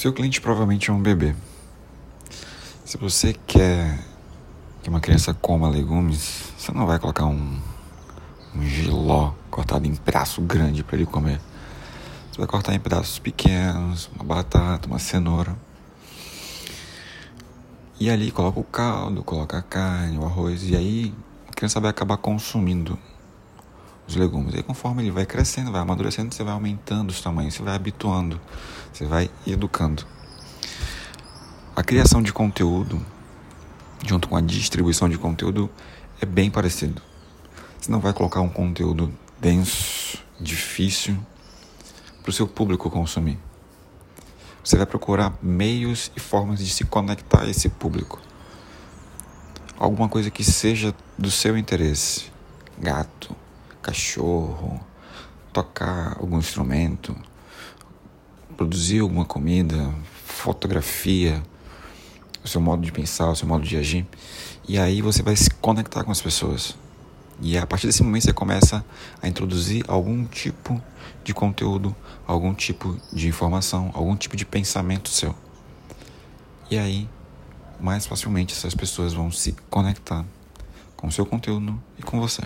Seu cliente provavelmente é um bebê. Se você quer que uma criança coma legumes, você não vai colocar um, um giló cortado em pedaço grande para ele comer. Você vai cortar em pedaços pequenos, uma batata, uma cenoura. E ali coloca o caldo, coloca a carne, o arroz, e aí a criança vai acabar consumindo os legumes. E conforme ele vai crescendo, vai amadurecendo, você vai aumentando os tamanhos, você vai habituando, você vai educando. A criação de conteúdo, junto com a distribuição de conteúdo, é bem parecido. Você não vai colocar um conteúdo denso, difícil, para o seu público consumir. Você vai procurar meios e formas de se conectar a esse público. Alguma coisa que seja do seu interesse. Gato, cachorro, tocar algum instrumento, produzir alguma comida, fotografia, o seu modo de pensar, o seu modo de agir. E aí você vai se conectar com as pessoas. E a partir desse momento você começa a introduzir algum tipo de conteúdo, algum tipo de informação, algum tipo de pensamento seu. E aí, mais facilmente essas pessoas vão se conectar com o seu conteúdo e com você.